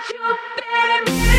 хочу перемириться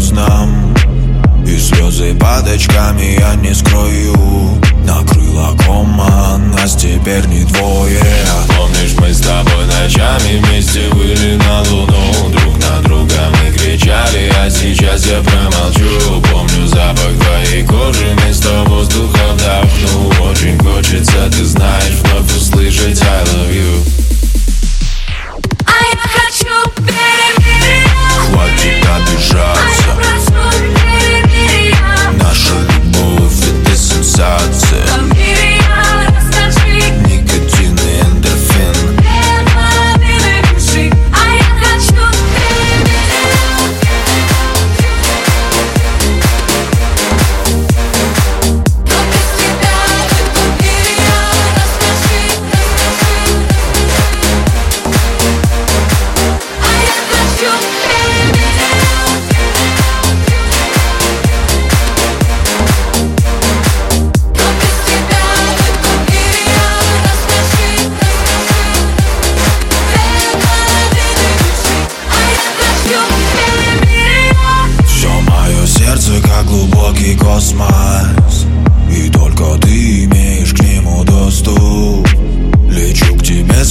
слезнам И слезы под очками я не скрою. Накрыла кома, нас теперь не двое. Помнишь, мы с тобой ночами вместе были на луну? Друг на друга мы кричали, а сейчас я промолчу. Помню запах твоей кожи, вместо воздуха вдохну. Очень хочется, ты знаешь, вновь услышать I love you а I хочу петь.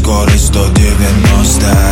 cuore sto diventando star